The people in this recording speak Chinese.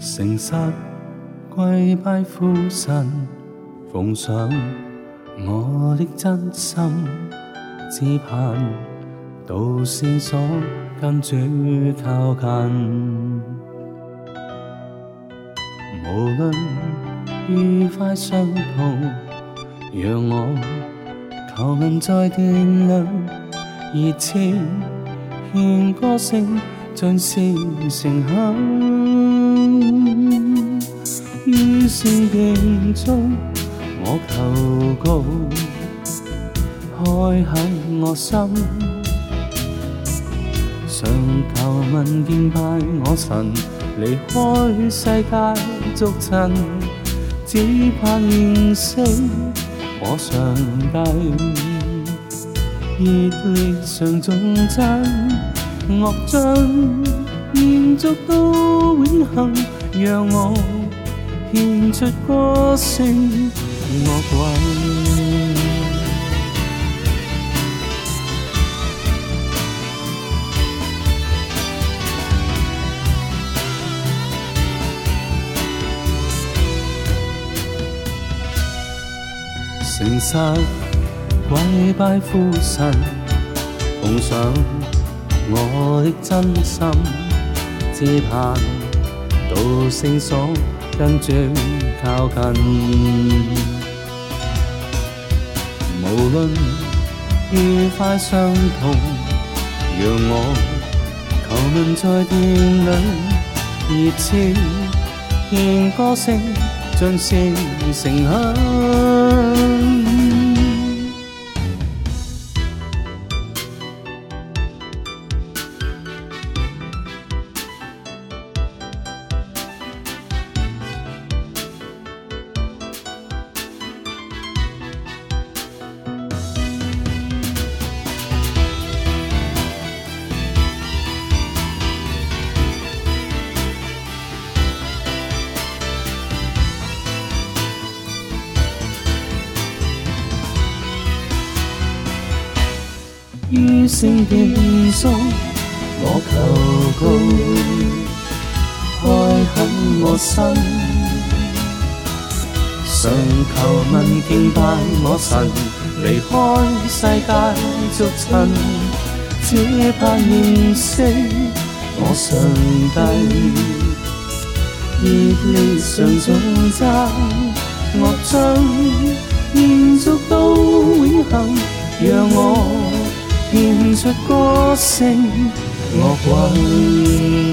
诚实跪拜父神，奉上我的真心，只盼到线索跟主靠近。无论愉快伤痛，让我求问再电量，热情献歌声。尽是诚恳，于是境中我求告，开垦我心，常求问敬拜我神，离开世界逐尘，只盼认识我上帝，热烈上忠真。乐章延续到永恒，让我献出歌声乐韵。诚实跪拜父神，奉上。我的真心，只盼歌声所跟将靠近。无论愉快伤痛，让我求问在店里，热切愿歌声尽情成响。於聖地中，我求告，開墾我心，常求問敬拜我神，離開世界俗塵，這盼認識我上帝。熱烈常頌讚，樂章延續到永恆，讓我。变出歌声，乐韵。